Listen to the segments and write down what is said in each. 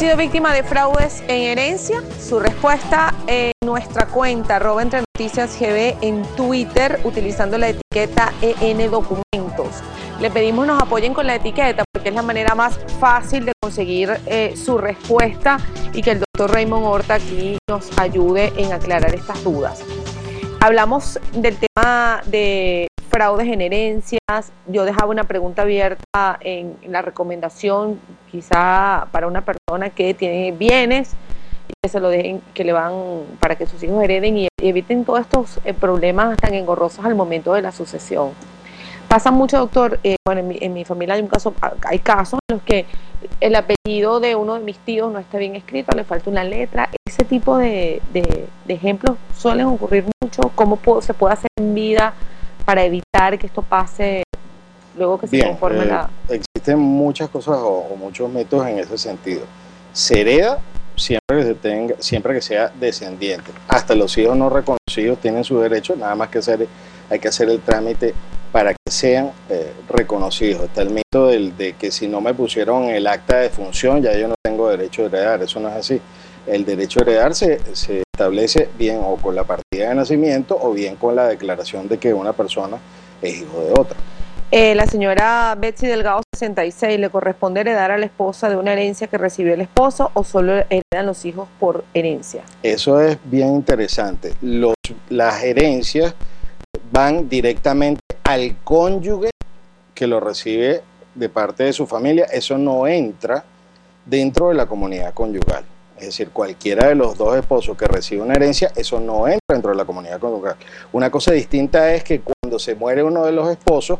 sido víctima de fraudes en herencia? Su respuesta en nuestra cuenta, arroba entre noticias GB en Twitter, utilizando la etiqueta EN Documentos. Le pedimos nos apoyen con la etiqueta porque es la manera más fácil de conseguir eh, su respuesta y que el doctor Raymond Horta aquí nos ayude en aclarar estas dudas. Hablamos del tema de fraudes en herencias. Yo dejaba una pregunta abierta en, la recomendación, quizá para una persona que tiene bienes y que se lo dejen, que le van para que sus hijos hereden y eviten todos estos eh, problemas tan engorrosos al momento de la sucesión. Pasa mucho, doctor. Eh, bueno, en mi, familia hay un caso, hay casos en los que el apellido de uno de mis tíos no está bien escrito, le falta una letra. Ese tipo de, ejemplos suelen ocurrir mucho. ¿Cómo se puede hacer en vida para evitar que esto pase luego que se conforme eh, la... Existen muchas cosas o, muchos métodos en ese sentido. Se hereda siempre que, se tenga, siempre que sea descendiente. Hasta los hijos no reconocidos tienen su derecho, nada más que hacer, hay que hacer el trámite para que sean eh, reconocidos. Está el mito del, de que si no me pusieron el acta de función, ya yo no tengo derecho a heredar. Eso no es así. El derecho a heredar se, se establece bien o con la partida de nacimiento o bien con la declaración de que una persona es hijo de otra. Eh, la señora Betsy Delgado 66 le corresponde heredar a la esposa de una herencia que recibió el esposo o solo heredan los hijos por herencia. Eso es bien interesante. Los, las herencias van directamente al cónyuge que lo recibe de parte de su familia. Eso no entra dentro de la comunidad conyugal. Es decir, cualquiera de los dos esposos que recibe una herencia, eso no entra dentro de la comunidad conyugal. Una cosa distinta es que cuando se muere uno de los esposos,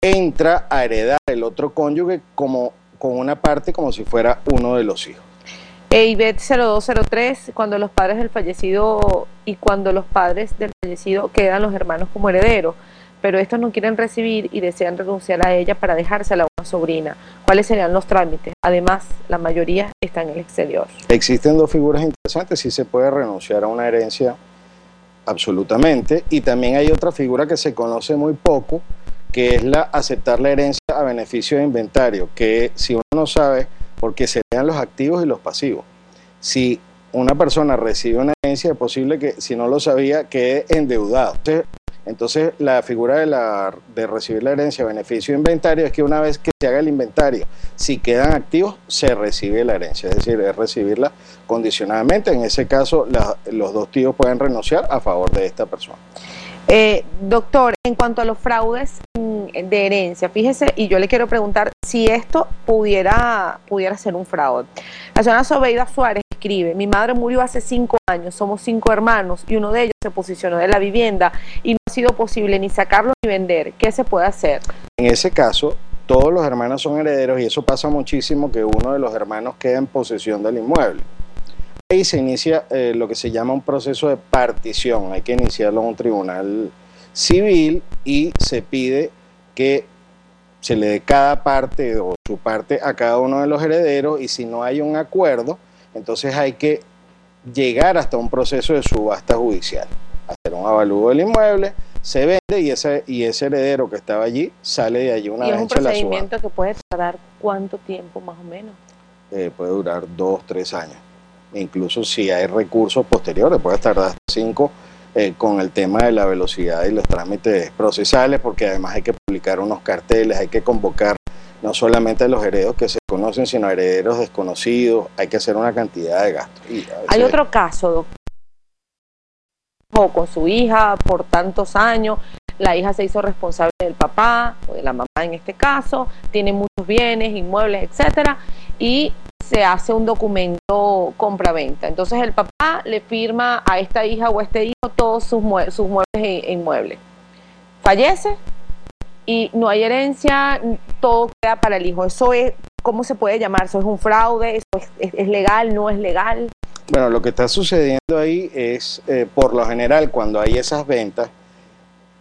entra a heredar el otro cónyuge como, con una parte como si fuera uno de los hijos. EIBET 0203, cuando los padres del fallecido y cuando los padres del fallecido quedan los hermanos como herederos pero estos no quieren recibir y desean renunciar a ella para dejársela a una sobrina. ¿Cuáles serían los trámites? Además, la mayoría está en el exterior. Existen dos figuras interesantes, sí se puede renunciar a una herencia absolutamente, y también hay otra figura que se conoce muy poco, que es la aceptar la herencia a beneficio de inventario, que si uno no sabe, porque serían los activos y los pasivos. Si una persona recibe una herencia, es posible que si no lo sabía quede endeudado. La figura de, la, de recibir la herencia, beneficio inventario, es que una vez que se haga el inventario, si quedan activos, se recibe la herencia, es decir, es recibirla condicionadamente. En ese caso, los dos tíos pueden renunciar a favor de esta persona. Eh, doctor, en cuanto a los fraudes de herencia, fíjese, y yo le quiero preguntar si esto pudiera, pudiera ser un fraude. La señora Sobeida Suárez escribe, mi madre murió hace cinco años, somos cinco hermanos y uno de ellos se posicionó de la vivienda y no ha sido posible ni sacarlo ni vender. ¿Qué se puede hacer? En ese caso, todos los hermanos son herederos y eso pasa muchísimo que uno de los hermanos queda en posesión del inmueble. Ahí se inicia eh, lo que se llama un proceso de partición, hay que iniciarlo en un tribunal civil y se pide que se le dé cada parte o su parte a cada uno de los herederos y si no hay un acuerdo, entonces hay que llegar hasta un proceso de subasta judicial, hacer un avalúo del inmueble, se vende y ese, y ese heredero que estaba allí sale de allí una ¿Y vez es un procedimiento que puede tardar cuánto tiempo más o menos? Eh, puede durar dos, tres años. incluso si hay recursos posteriores, puede tardar hasta cinco eh, con el tema de la velocidad y los trámites procesales, porque además hay que publicar unos carteles, hay que convocar no solamente a los herederos que se conocen, sino herederos desconocidos, hay que hacer una cantidad de gastos. Hay otro caso, doctor, con su hija por tantos años, la hija se hizo responsable del papá o de la mamá en este caso, tiene muchos bienes, inmuebles, etcétera, y se hace un documento compra-venta. Entonces el papá le firma a esta hija o a este hijo todos sus, sus muebles e inmuebles. Fallece y no hay herencia, todo queda para el hijo. Eso es, ¿cómo se puede llamar? ¿Eso es un fraude? ¿Eso es, legal? ¿No es legal? Bueno, lo que está sucediendo ahí es, eh, por lo general, cuando hay esas ventas,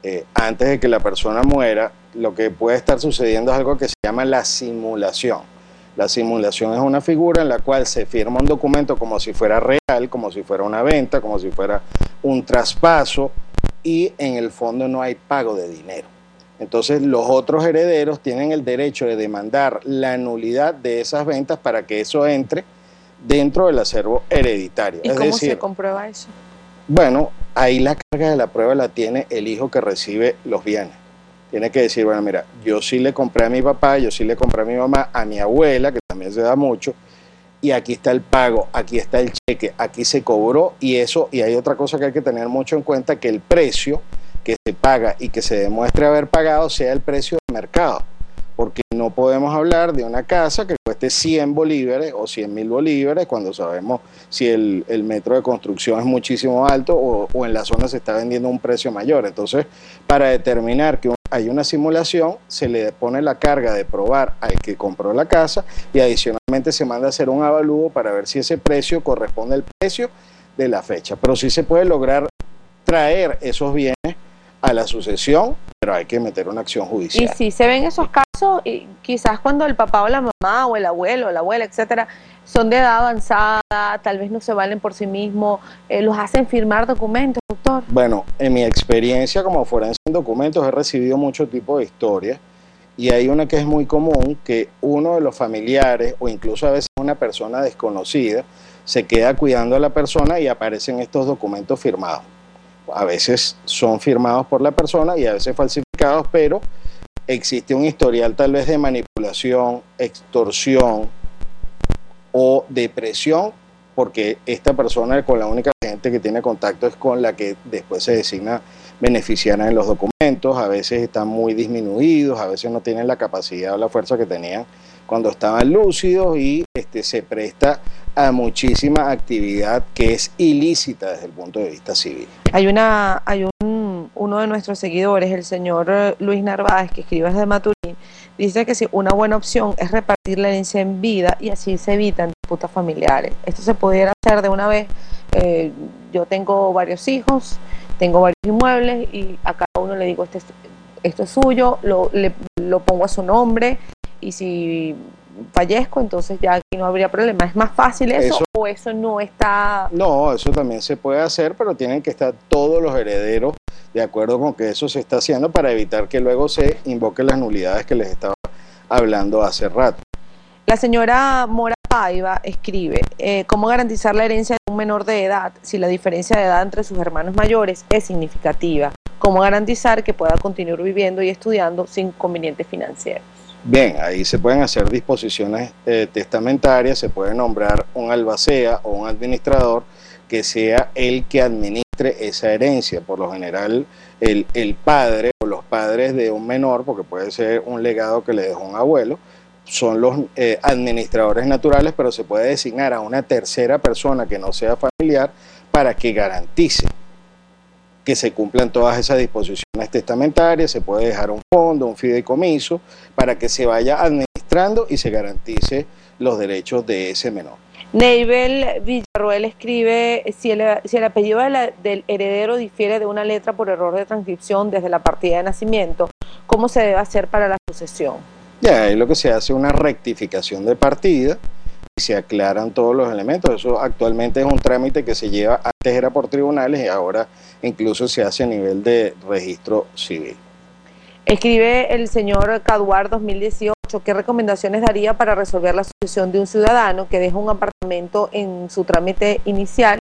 eh, antes de que la persona muera, lo que puede estar sucediendo es algo que se llama la simulación la simulación es una figura en la cual se firma un documento como si fuera real, como si fuera una venta, como si fuera un traspaso y en el fondo no hay pago de dinero. Entonces los otros herederos tienen el derecho de demandar la nulidad de esas ventas para que eso entre dentro del acervo hereditario. ¿Y cómo se comprueba eso? Bueno, ahí la carga de la prueba la tiene el hijo que recibe los bienes tiene que decir, bueno, mira, yo sí le compré a mi papá, yo sí le compré a mi mamá, a mi abuela, que también se da mucho, y aquí está el pago, aquí está el cheque, aquí se cobró, y eso, y hay otra cosa que hay que tener mucho en cuenta, que el precio que se paga y que se demuestre haber pagado sea el precio de mercado porque no podemos hablar de una casa que cueste 100 bolívares o 100 mil bolívares cuando sabemos si el, metro de construcción es muchísimo alto o, en la zona se está vendiendo un precio mayor. Entonces, para determinar que hay una simulación, se le pone la carga de probar al que compró la casa y adicionalmente se manda a hacer un avalúo para ver si ese precio corresponde al precio de la fecha. Pero sí se puede lograr traer esos bienes a la sucesión, pero hay que meter una acción judicial. Y si se ven esos casos, y quizás cuando el papá o la mamá o el abuelo o la abuela, etcétera, son de edad avanzada, tal vez no se valen por sí mismos, eh, los hacen firmar documentos, doctor. Bueno, en mi experiencia como forense en documentos he recibido mucho tipo de historias y hay una que es muy común, que uno de los familiares o incluso a veces una persona desconocida se queda cuidando a la persona y aparecen estos documentos firmados a veces son firmados por la persona y a veces falsificados, pero existe un historial tal vez de manipulación, extorsión o depresión, porque esta persona con la única gente que tiene contacto es con la que después se designa beneficiaria en los documentos, a veces están muy disminuidos, a veces no tienen la capacidad o la fuerza que tenían cuando estaban lúcidos y este, se presta a muchísima actividad que es ilícita desde el punto de vista civil. Hay una, hay un, uno de nuestros seguidores, el señor Luis Narváez, que escribe desde Maturín, dice que si una buena opción es repartir la herencia en vida y así se evitan disputas familiares. Esto se pudiera hacer de una vez. Eh, yo tengo varios hijos, tengo varios inmuebles y a cada uno le digo, este, esto es suyo, lo, lo pongo a su nombre y si fallezco, entonces ya aquí no habría problema. ¿Es más fácil eso, o eso no está...? No, eso también se puede hacer, pero tienen que estar todos los herederos de acuerdo con que eso se está haciendo para evitar que luego se invoquen las nulidades que les estaba hablando hace rato. La señora Mora Paiva escribe, eh, ¿cómo garantizar la herencia de un menor de edad si la diferencia de edad entre sus hermanos mayores es significativa? ¿Cómo garantizar que pueda continuar viviendo y estudiando sin convenientes financieros? Bien, ahí se pueden hacer disposiciones eh, testamentarias, se puede nombrar un albacea o un administrador que sea el que administre esa herencia. Por lo general, el, padre o los padres de un menor, porque puede ser un legado que le dejó un abuelo, son los eh, administradores naturales, pero se puede designar a una tercera persona que no sea familiar para que garantice que se cumplan todas esas disposiciones testamentarias, se puede dejar un fondo, un fideicomiso, para que se vaya administrando y se garantice los derechos de ese menor. Neibel Villarroel escribe, si el, si el apellido del heredero difiere de una letra por error de transcripción desde la partida de nacimiento, ¿cómo se debe hacer para la sucesión? Ya, ahí lo que se hace es una rectificación de partida, se aclaran todos los elementos. Eso actualmente es un trámite que se lleva, antes era por tribunales y ahora incluso se hace a nivel de registro civil. Escribe el señor Caduar 2018, ¿qué recomendaciones daría para resolver la sucesión de un ciudadano que deja un apartamento en su trámite inicial?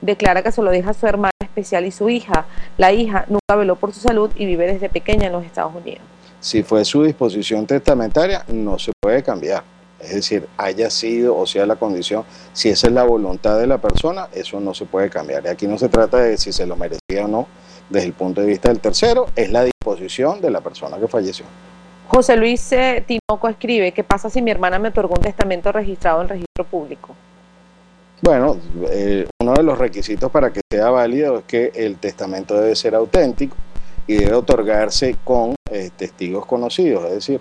Declara que se lo deja a su hermana especial y su hija. La hija nunca veló por su salud y vive desde pequeña en los Estados Unidos. Si fue su disposición testamentaria, no se puede cambiar. Es decir, haya sido o sea la condición, si esa es la voluntad de la persona, eso no se puede cambiar. Y aquí no se trata de si se lo merecía o no desde el punto de vista del tercero, es la disposición de la persona que falleció. José Luis eh, Tinoco escribe, ¿qué pasa si mi hermana me otorgó un testamento registrado en registro público? Bueno, eh, uno de los requisitos para que sea válido es que el testamento debe ser auténtico y debe otorgarse con eh, testigos conocidos, es decir,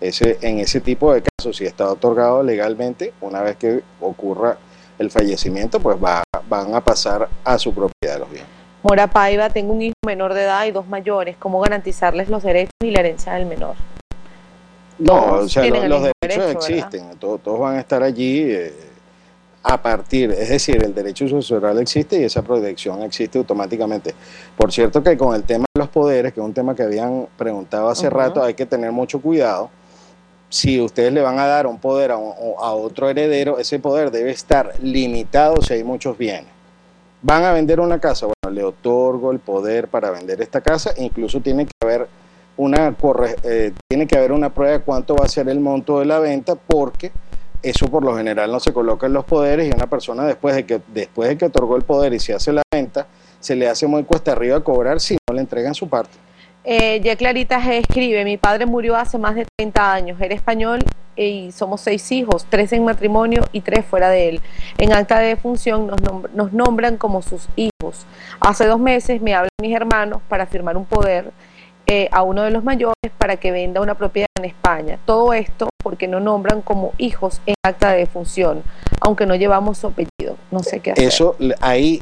ese, en ese tipo de casos, si está otorgado legalmente, una vez que ocurra el fallecimiento, pues va, van a pasar a su propiedad los bienes. Mora Paiva, tengo un hijo menor de edad y dos mayores, ¿cómo garantizarles los derechos y la herencia del menor? No, o sea, los, derechos existen, todos, van a estar allí eh, a partir, es decir, el derecho sucesoral existe y esa protección existe automáticamente. Por cierto que con el tema de los poderes, que es un tema que habían preguntado hace rato, hay que tener mucho cuidado si ustedes le van a dar un poder a, otro heredero, ese poder debe estar limitado si hay muchos bienes. Van a vender una casa, bueno, le otorgo el poder para vender esta casa, incluso tiene que haber una eh, tiene que haber una prueba de cuánto va a ser el monto de la venta, porque eso por lo general no se coloca en los poderes y una persona después de que después de que otorgó el poder y se hace la venta, se le hace muy cuesta arriba cobrar si no le entregan su parte. Eh, ya Clarita escribe, mi padre murió hace más de 30 años, era español y somos seis hijos, tres en matrimonio y tres fuera de él. En acta de defunción nos, nombran como sus hijos. Hace dos meses me hablan mis hermanos para firmar un poder eh, a uno de los mayores para que venda una propiedad en España. Todo esto porque no nombran como hijos en acta de defunción, aunque no llevamos su apellido. No sé qué hacer. Eso ahí,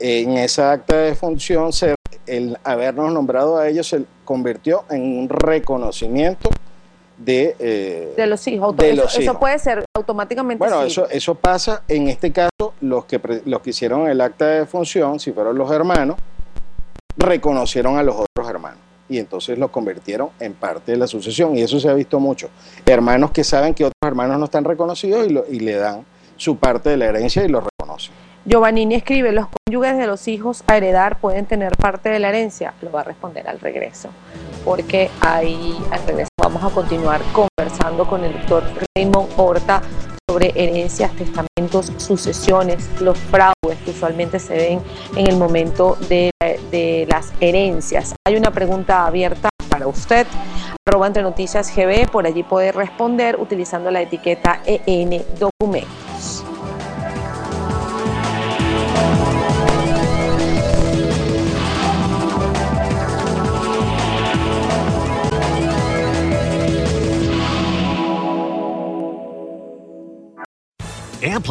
en esa acta de defunción se el habernos nombrado a ellos se convirtió en un reconocimiento de, eh, de los hijos. eso, puede ser automáticamente. Bueno, eso, eso pasa, en este caso, los que, los que hicieron el acta de función, si fueron los hermanos, reconocieron a los otros hermanos y entonces los convirtieron en parte de la sucesión y eso se ha visto mucho. Hermanos que saben que otros hermanos no están reconocidos y, y le dan su parte de la herencia y los reconocen. Giovannini escribe, ¿los cónyuges de los hijos a heredar pueden tener parte de la herencia? Lo va a responder al regreso, porque ahí al regreso vamos a continuar conversando con el doctor Raymond Horta sobre herencias, testamentos, sucesiones, los fraudes que usualmente se ven en el momento de, las herencias. Hay una pregunta abierta para usted, arroba GB, por allí puede responder utilizando la etiqueta EN Documentos.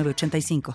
85